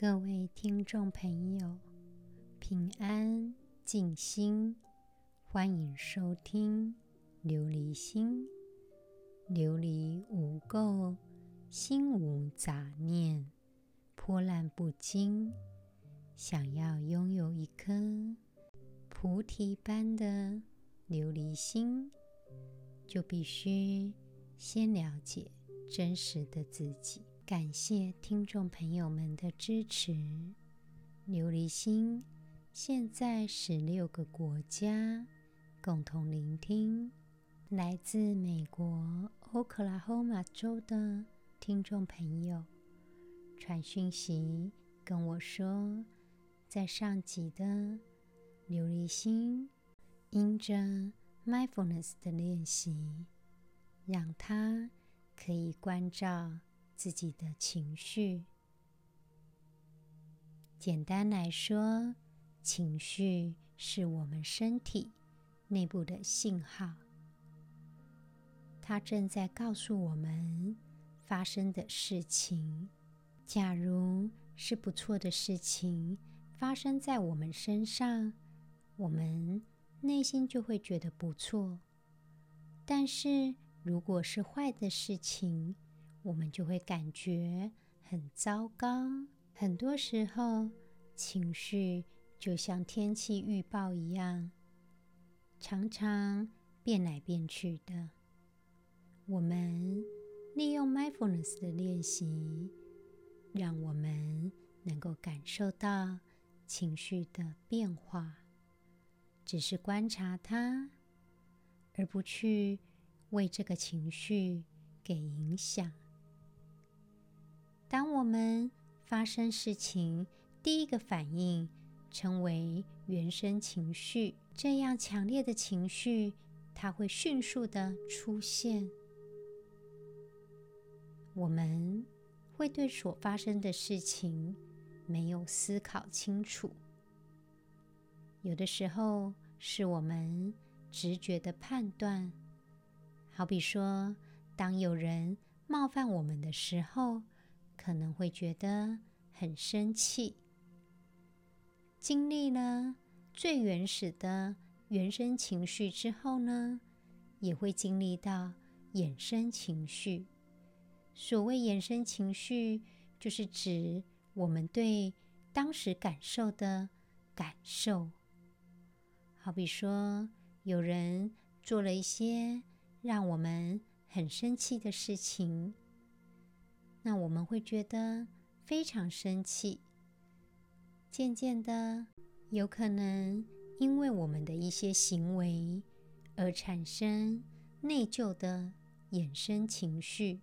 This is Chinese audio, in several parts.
各位听众朋友，平安静心，欢迎收听琉璃心。琉璃无垢，心无杂念，波澜不惊。想要拥有一颗菩提般的琉璃心，就必须先了解真实的自己。感谢听众朋友们的支持。琉璃心现在十六个国家共同聆听，来自美国欧克拉荷马州的听众朋友传讯息跟我说，在上集的琉璃心，因着 mindfulness 的练习，让他可以关照。自己的情绪，简单来说，情绪是我们身体内部的信号，它正在告诉我们发生的事情。假如是不错的事情发生在我们身上，我们内心就会觉得不错；但是如果是坏的事情，我们就会感觉很糟糕。很多时候，情绪就像天气预报一样，常常变来变去的。我们利用 mindfulness 的练习，让我们能够感受到情绪的变化，只是观察它，而不去为这个情绪给影响。当我们发生事情，第一个反应称为原生情绪。这样强烈的情绪，它会迅速的出现。我们会对所发生的事情没有思考清楚。有的时候是我们直觉的判断，好比说，当有人冒犯我们的时候。可能会觉得很生气，经历了最原始的原生情绪之后呢，也会经历到衍生情绪。所谓衍生情绪，就是指我们对当时感受的感受。好比说，有人做了一些让我们很生气的事情。那我们会觉得非常生气，渐渐的，有可能因为我们的一些行为而产生内疚的衍生情绪。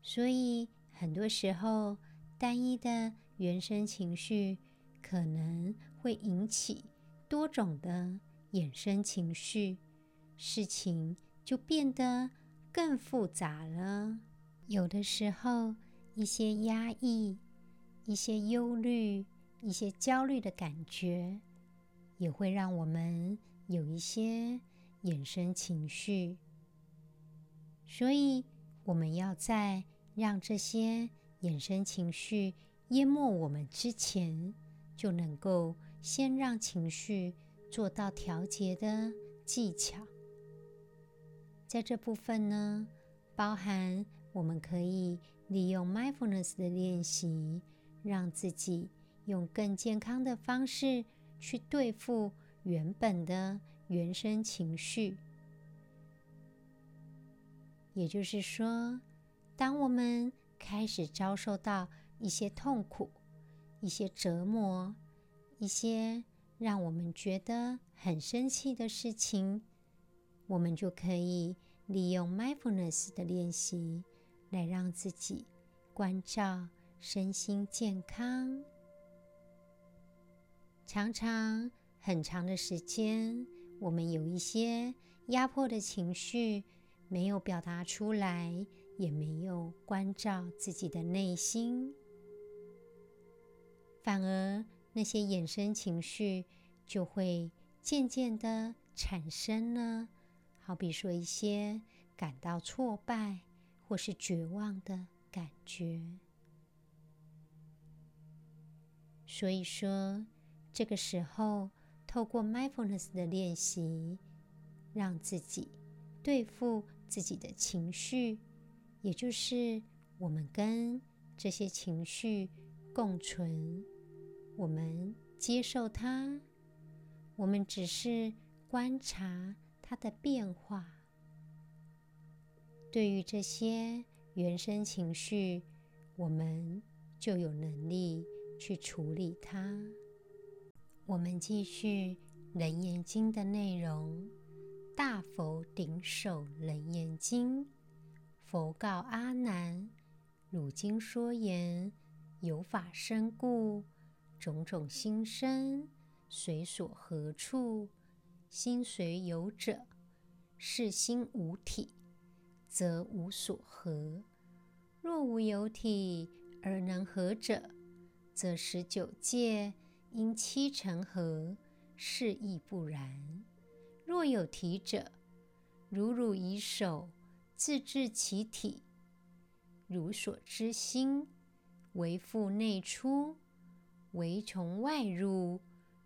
所以很多时候，单一的原生情绪可能会引起多种的衍生情绪，事情就变得更复杂了。有的时候，一些压抑、一些忧虑、一些焦虑的感觉，也会让我们有一些衍生情绪。所以，我们要在让这些衍生情绪淹没我们之前，就能够先让情绪做到调节的技巧。在这部分呢，包含。我们可以利用 mindfulness 的练习，让自己用更健康的方式去对付原本的原生情绪。也就是说，当我们开始遭受到一些痛苦、一些折磨、一些让我们觉得很生气的事情，我们就可以利用 mindfulness 的练习。来让自己关照身心健康。常常很长的时间，我们有一些压迫的情绪没有表达出来，也没有关照自己的内心，反而那些衍生情绪就会渐渐的产生了。好比说一些感到挫败。或是绝望的感觉。所以说，这个时候透过 mindfulness 的练习，让自己对付自己的情绪，也就是我们跟这些情绪共存，我们接受它，我们只是观察它的变化。对于这些原生情绪，我们就有能力去处理它。我们继续《楞严经》的内容，《大佛顶首楞严经》，佛告阿难：汝今说言，有法身故，种种心生，随所何处，心随有者，是心无体。则无所合。若无有体而能合者，则十九界因七成合，是亦不然。若有体者，如汝以手自制其体，汝所知心为复内出，为从外入。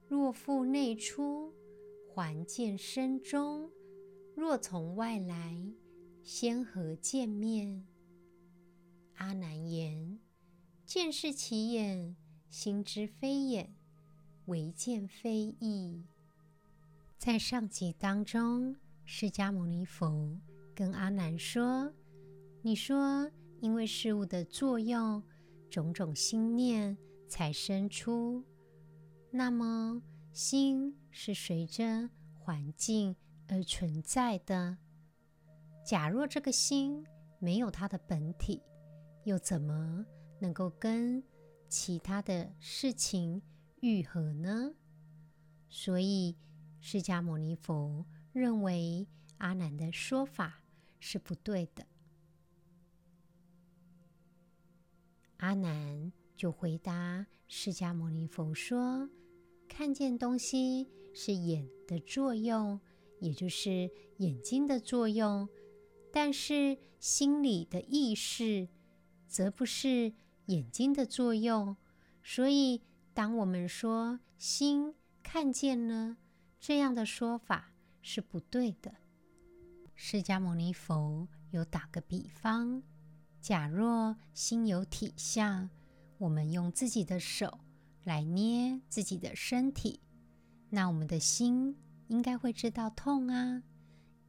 若复内出，还见身中；若从外来。先合见面？阿难言：见是其眼，心之非眼，唯见非意。在上集当中，释迦牟尼佛跟阿难说：“你说，因为事物的作用，种种心念才生出。那么，心是随着环境而存在的。”假若这个心没有它的本体，又怎么能够跟其他的事情愈合呢？所以，释迦牟尼佛认为阿难的说法是不对的。阿难就回答释迦牟尼佛说：“看见东西是眼的作用，也就是眼睛的作用。”但是心里的意识，则不是眼睛的作用。所以，当我们说心看见了，这样的说法是不对的。释迦牟尼佛有打个比方：假若心有体相，我们用自己的手来捏自己的身体，那我们的心应该会知道痛啊，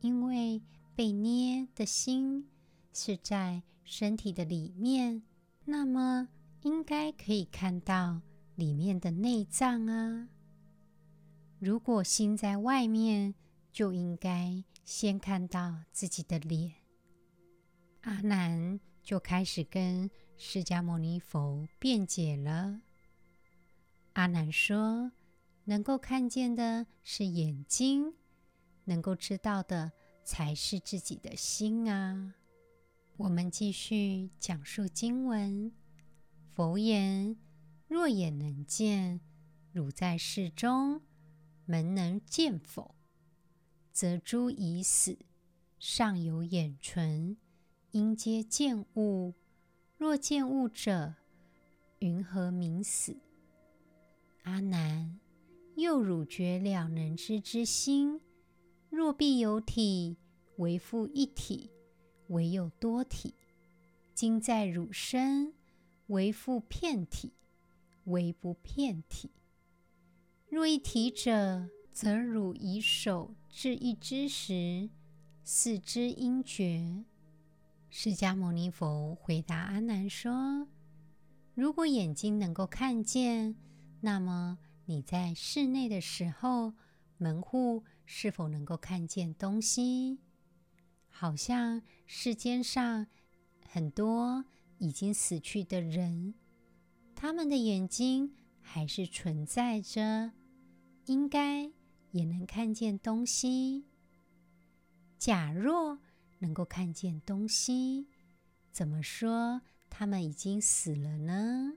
因为。被捏的心是在身体的里面，那么应该可以看到里面的内脏啊。如果心在外面，就应该先看到自己的脸。阿难就开始跟释迦牟尼佛辩解了。阿难说：“能够看见的是眼睛，能够知道的。”才是自己的心啊！我们继续讲述经文。佛言：若眼能见，汝在室中，门能见否？则诸已死，尚有眼存，应皆见物。若见物者，云何名死？阿难，又汝觉了能知之心。若必有体，为复一体；唯有多体，今在汝身，为复片体；唯不片体。若一体者，则汝以手制一只时，四肢应觉。释迦牟尼佛回答阿难说：“如果眼睛能够看见，那么你在室内的时候，门户。”是否能够看见东西？好像世间上很多已经死去的人，他们的眼睛还是存在着，应该也能看见东西。假若能够看见东西，怎么说他们已经死了呢？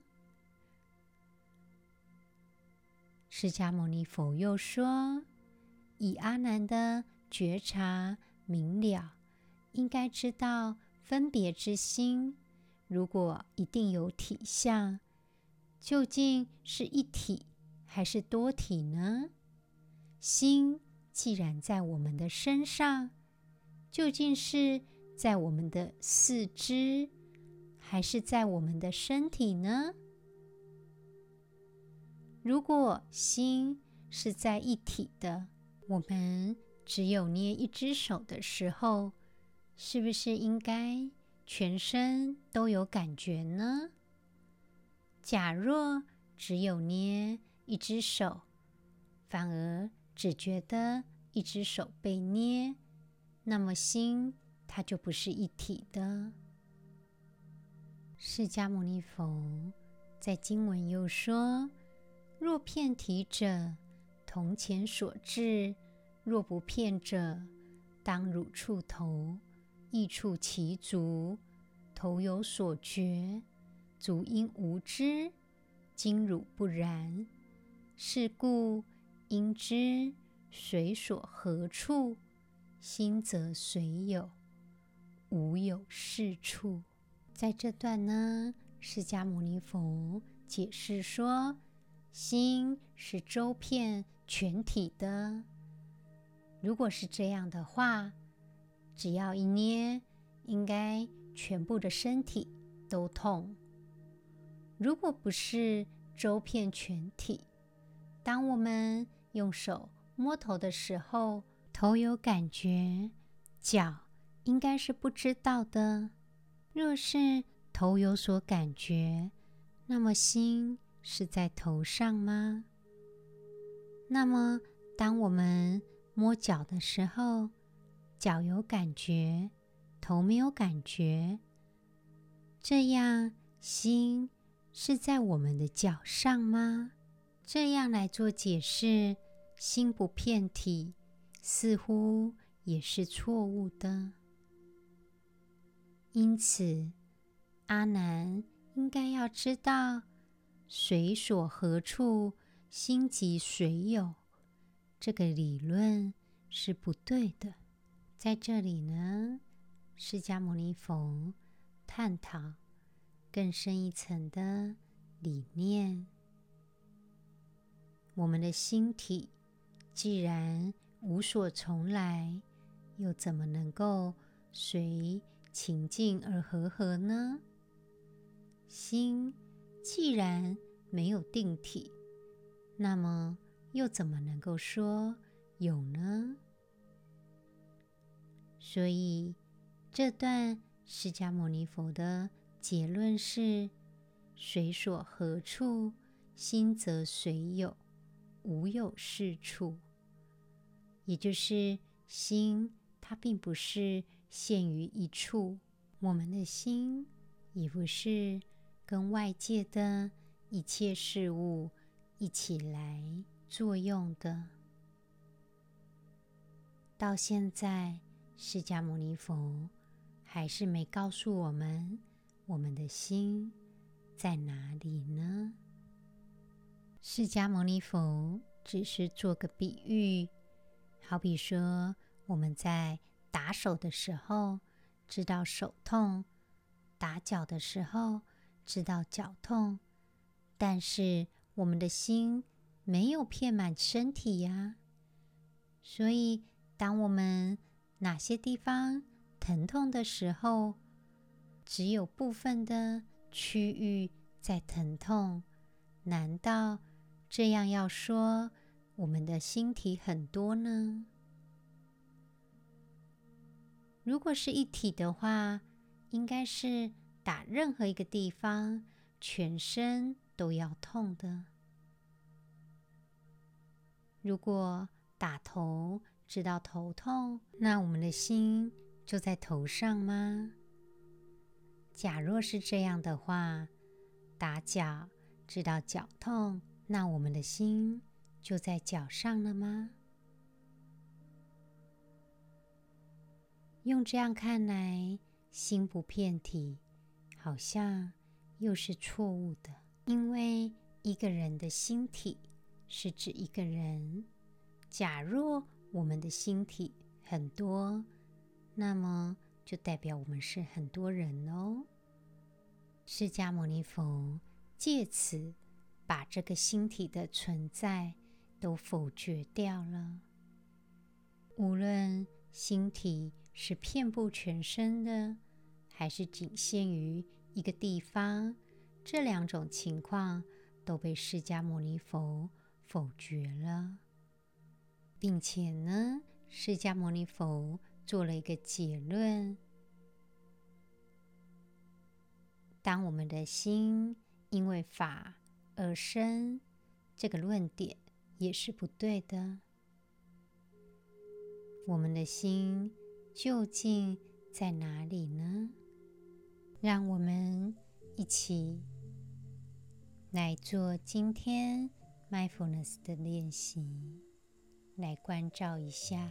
释迦牟尼佛又说。以阿难的觉察明了，应该知道分别之心。如果一定有体相，究竟是一体还是多体呢？心既然在我们的身上，究竟是在我们的四肢，还是在我们的身体呢？如果心是在一体的，我们只有捏一只手的时候，是不是应该全身都有感觉呢？假若只有捏一只手，反而只觉得一只手被捏，那么心它就不是一体的。释迦牟尼佛在经文又说：“若遍体者，铜钱所制；若不遍者，当汝触头，亦触其足。头有所觉。”足因无知，今汝不然。是故应知随所何处，心则随有，无有是处。在这段呢，释迦牟尼佛解释说，心是周遍全体的。如果是这样的话，只要一捏，应该全部的身体都痛。如果不是周遍全体，当我们用手摸头的时候，头有感觉，脚应该是不知道的。若是头有所感觉，那么心是在头上吗？那么当我们摸脚的时候，脚有感觉，头没有感觉，这样心。是在我们的脚上吗？这样来做解释，心不遍体，似乎也是错误的。因此，阿难应该要知道，水所何处，心即随有，这个理论是不对的。在这里呢，释迦牟尼佛探讨。更深一层的理念，我们的心体既然无所从来，又怎么能够随情境而和合呢？心既然没有定体，那么又怎么能够说有呢？所以这段释迦牟尼佛的。结论是：随所何处，心则随有，无有是处。也就是心，它并不是限于一处。我们的心也不是跟外界的一切事物一起来作用的。到现在，释迦牟尼佛还是没告诉我们。我们的心在哪里呢？释迦牟尼佛只是做个比喻，好比说我们在打手的时候知道手痛，打脚的时候知道脚痛，但是我们的心没有遍满身体呀。所以，当我们哪些地方疼痛的时候，只有部分的区域在疼痛，难道这样要说我们的心体很多呢？如果是一体的话，应该是打任何一个地方，全身都要痛的。如果打头知道头痛，那我们的心就在头上吗？假若是这样的话，打脚知道脚痛，那我们的心就在脚上了吗？用这样看来，心不遍体，好像又是错误的。因为一个人的心体是指一个人。假若我们的心体很多，那么就代表我们是很多人哦。释迦牟尼佛借此把这个星体的存在都否决掉了。无论星体是遍布全身的，还是仅限于一个地方，这两种情况都被释迦牟尼佛否决了，并且呢，释迦牟尼佛做了一个结论：当我们的心因为法而生，这个论点也是不对的。我们的心究竟在哪里呢？让我们一起来做今天 mindfulness 的练习，来关照一下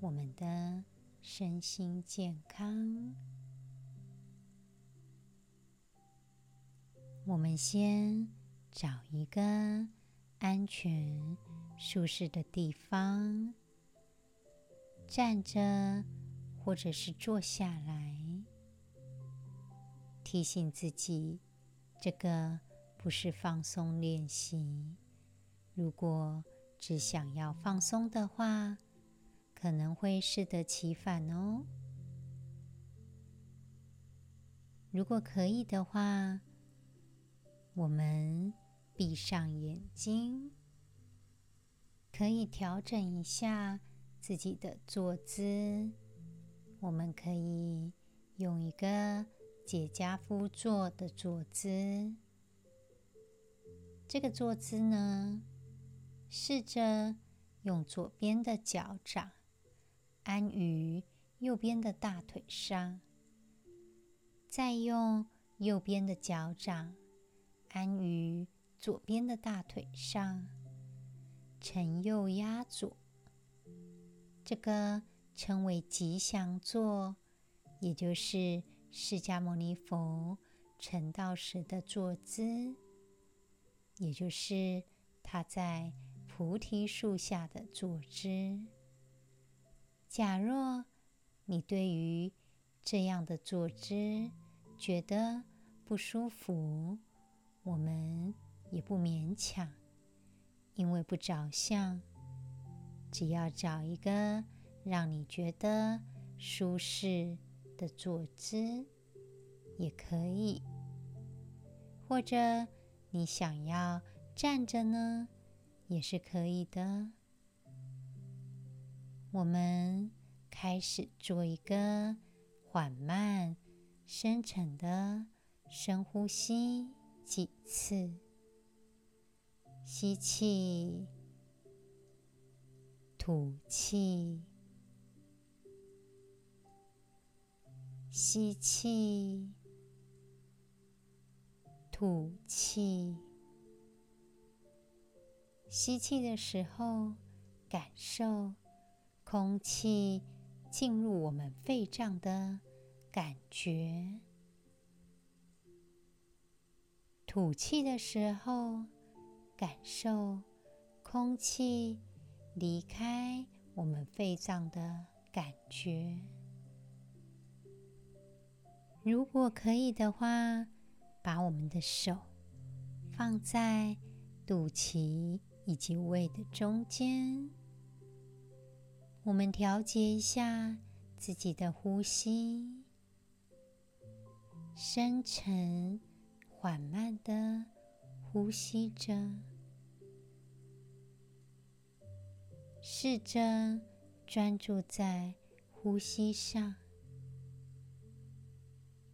我们的身心健康。我们先找一个安全、舒适的地方。站着，或者是坐下来，提醒自己，这个不是放松练习。如果只想要放松的话，可能会适得其反哦。如果可以的话，我们闭上眼睛，可以调整一下。自己的坐姿，我们可以用一个跏趺趺坐的坐姿。这个坐姿呢，试着用左边的脚掌安于右边的大腿上，再用右边的脚掌安于左边的大腿上，承右压左。这个称为吉祥坐，也就是释迦牟尼佛成道时的坐姿，也就是他在菩提树下的坐姿。假若你对于这样的坐姿觉得不舒服，我们也不勉强，因为不着相。只要找一个让你觉得舒适的坐姿也可以，或者你想要站着呢，也是可以的。我们开始做一个缓慢、深沉的深呼吸几次，吸气。吐气，吸气，吐气。吸气的时候，感受空气进入我们肺脏的感觉；吐气的时候，感受空气。离开我们肺脏的感觉。如果可以的话，把我们的手放在肚脐以及胃的中间。我们调节一下自己的呼吸，深沉、缓慢的呼吸着。试着专注在呼吸上，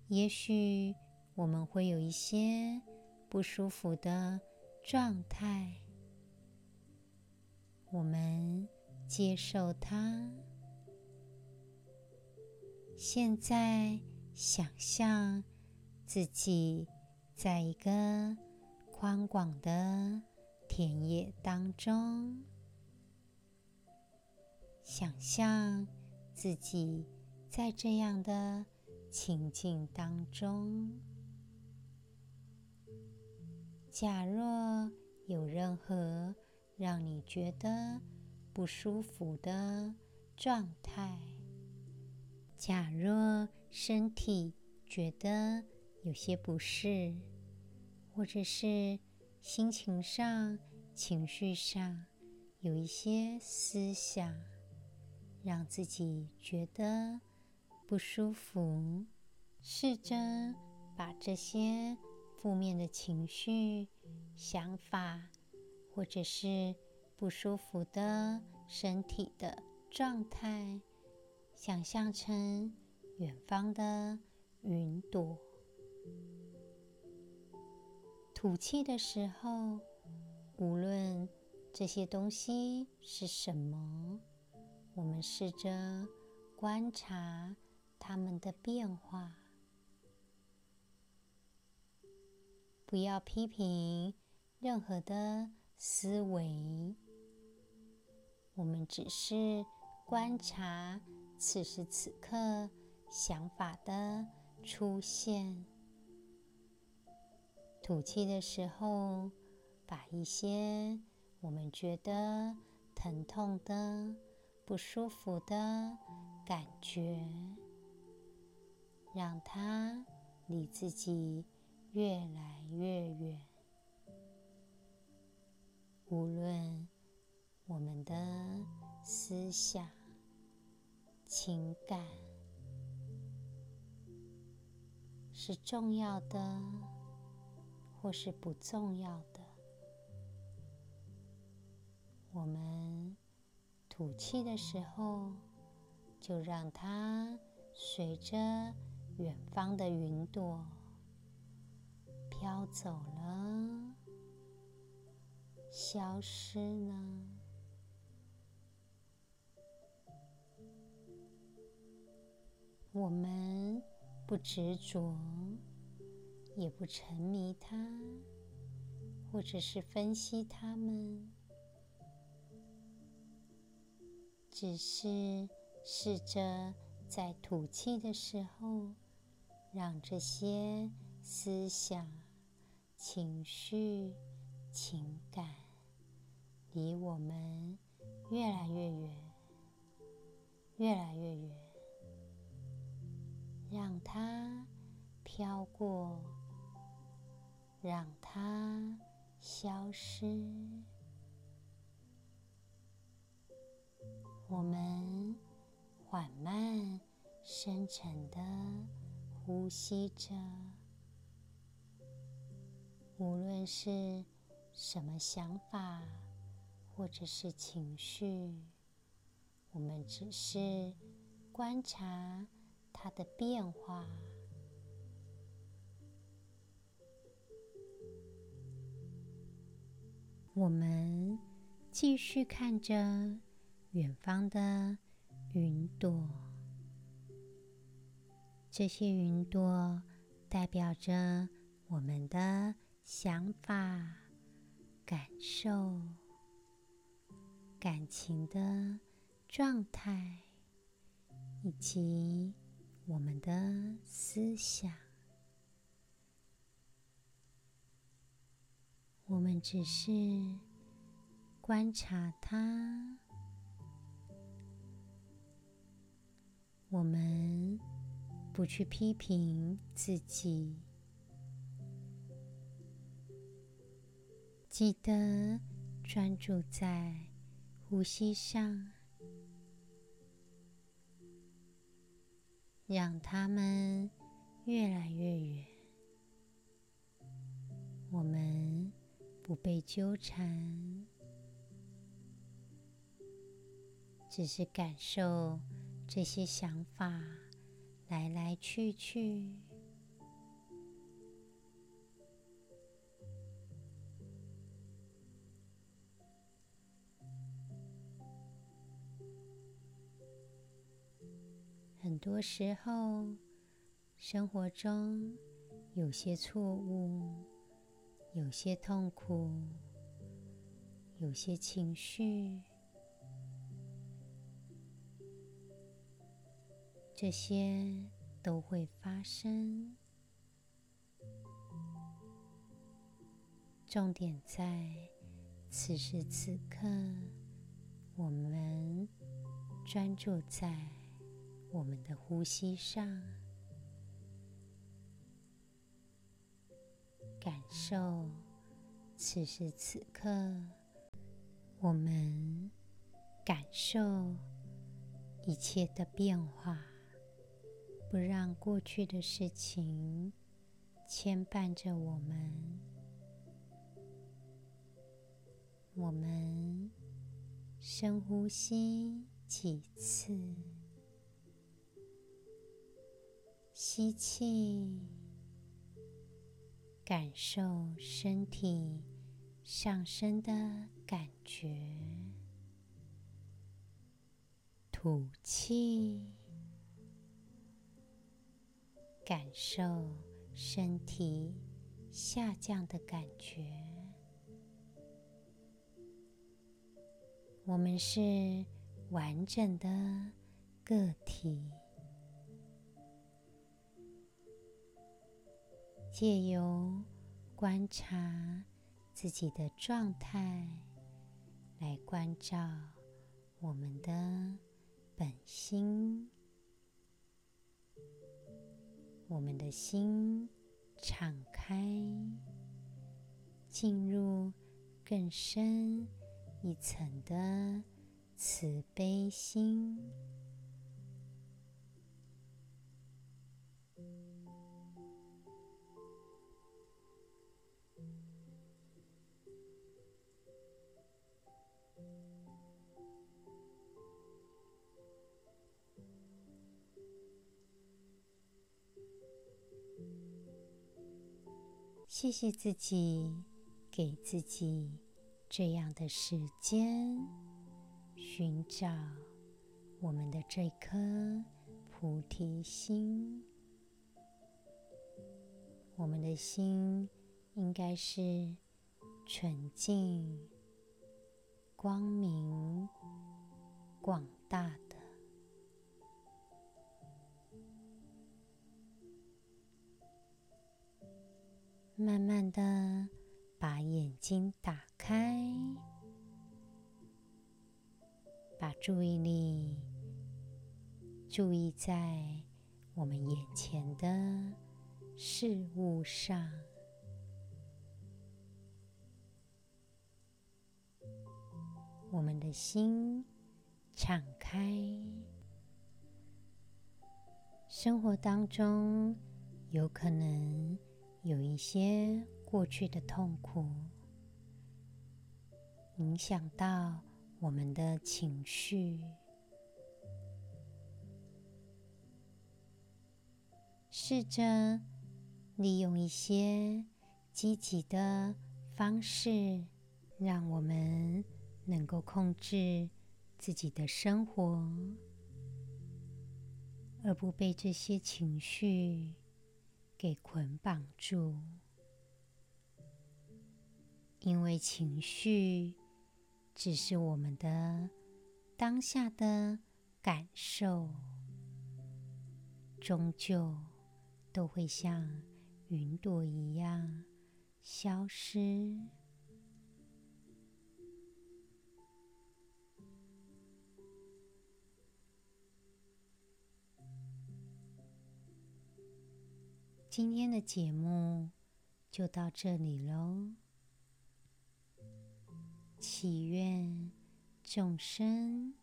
也许我们会有一些不舒服的状态，我们接受它。现在想象自己在一个宽广的田野当中。想象自己在这样的情境当中，假若有任何让你觉得不舒服的状态，假若身体觉得有些不适，或者是心情上、情绪上有一些思想，让自己觉得不舒服，试着把这些负面的情绪、想法，或者是不舒服的身体的状态，想象成远方的云朵。吐气的时候，无论这些东西是什么，我们试着观察它们的变化，不要批评任何的思维，我们只是观察此时此刻想法的出现。吐气的时候，把一些我们觉得疼痛的、不舒服的感觉，让它离自己越来越远。无论我们的思想、情感是重要的。或是不重要的，我们吐气的时候，就让它随着远方的云朵飘走了，消失了。我们不执着。也不沉迷它，或者是分析它们，只是试着在吐气的时候，让这些思想、情绪、情感离我们越来越远，越来越远，让它飘过。让它消失。我们缓慢、深沉地呼吸着，无论是什么想法或者是情绪，我们只是观察它的变化。我们继续看着远方的云朵，这些云朵代表着我们的想法、感受、感情的状态，以及我们的思想。我们只是观察它，我们不去批评自己，记得专注在呼吸上，让它们越来越远。我们。不被纠缠，只是感受这些想法来来去去。多时候，生活中有些错误。有些痛苦，有些情绪，这些都会发生。重点在此时此刻，我们专注在我们的呼吸上。感受此时此刻，我们感受一切的变化，不让过去的事情牵绊着我们。我们深呼吸几次，吸气，感受身体上升的感觉，吐气，感受身体下降的感觉。我们是完整的个体，借由观察自己的状态，来关照我们的本心。我们的心敞开，进入更深。一层的慈悲心，谢谢自己，给自己。这样的时间，寻找我们的这颗菩提心。我们的心应该是纯净、光明、广大的。慢慢的。把眼睛打开，把注意力注意在我们眼前的事物上。我们的心敞开，生活当中有可能有一些。过去的痛苦影响到我们的情绪，试着利用一些积极的方式，让我们能够控制自己的生活，而不被这些情绪给捆绑住。因为情绪只是我们的当下的感受，终究都会像云朵一样消失。今天的节目就到这里喽。祈愿众生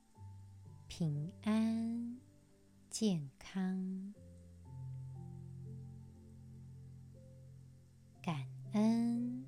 平安健康，感恩。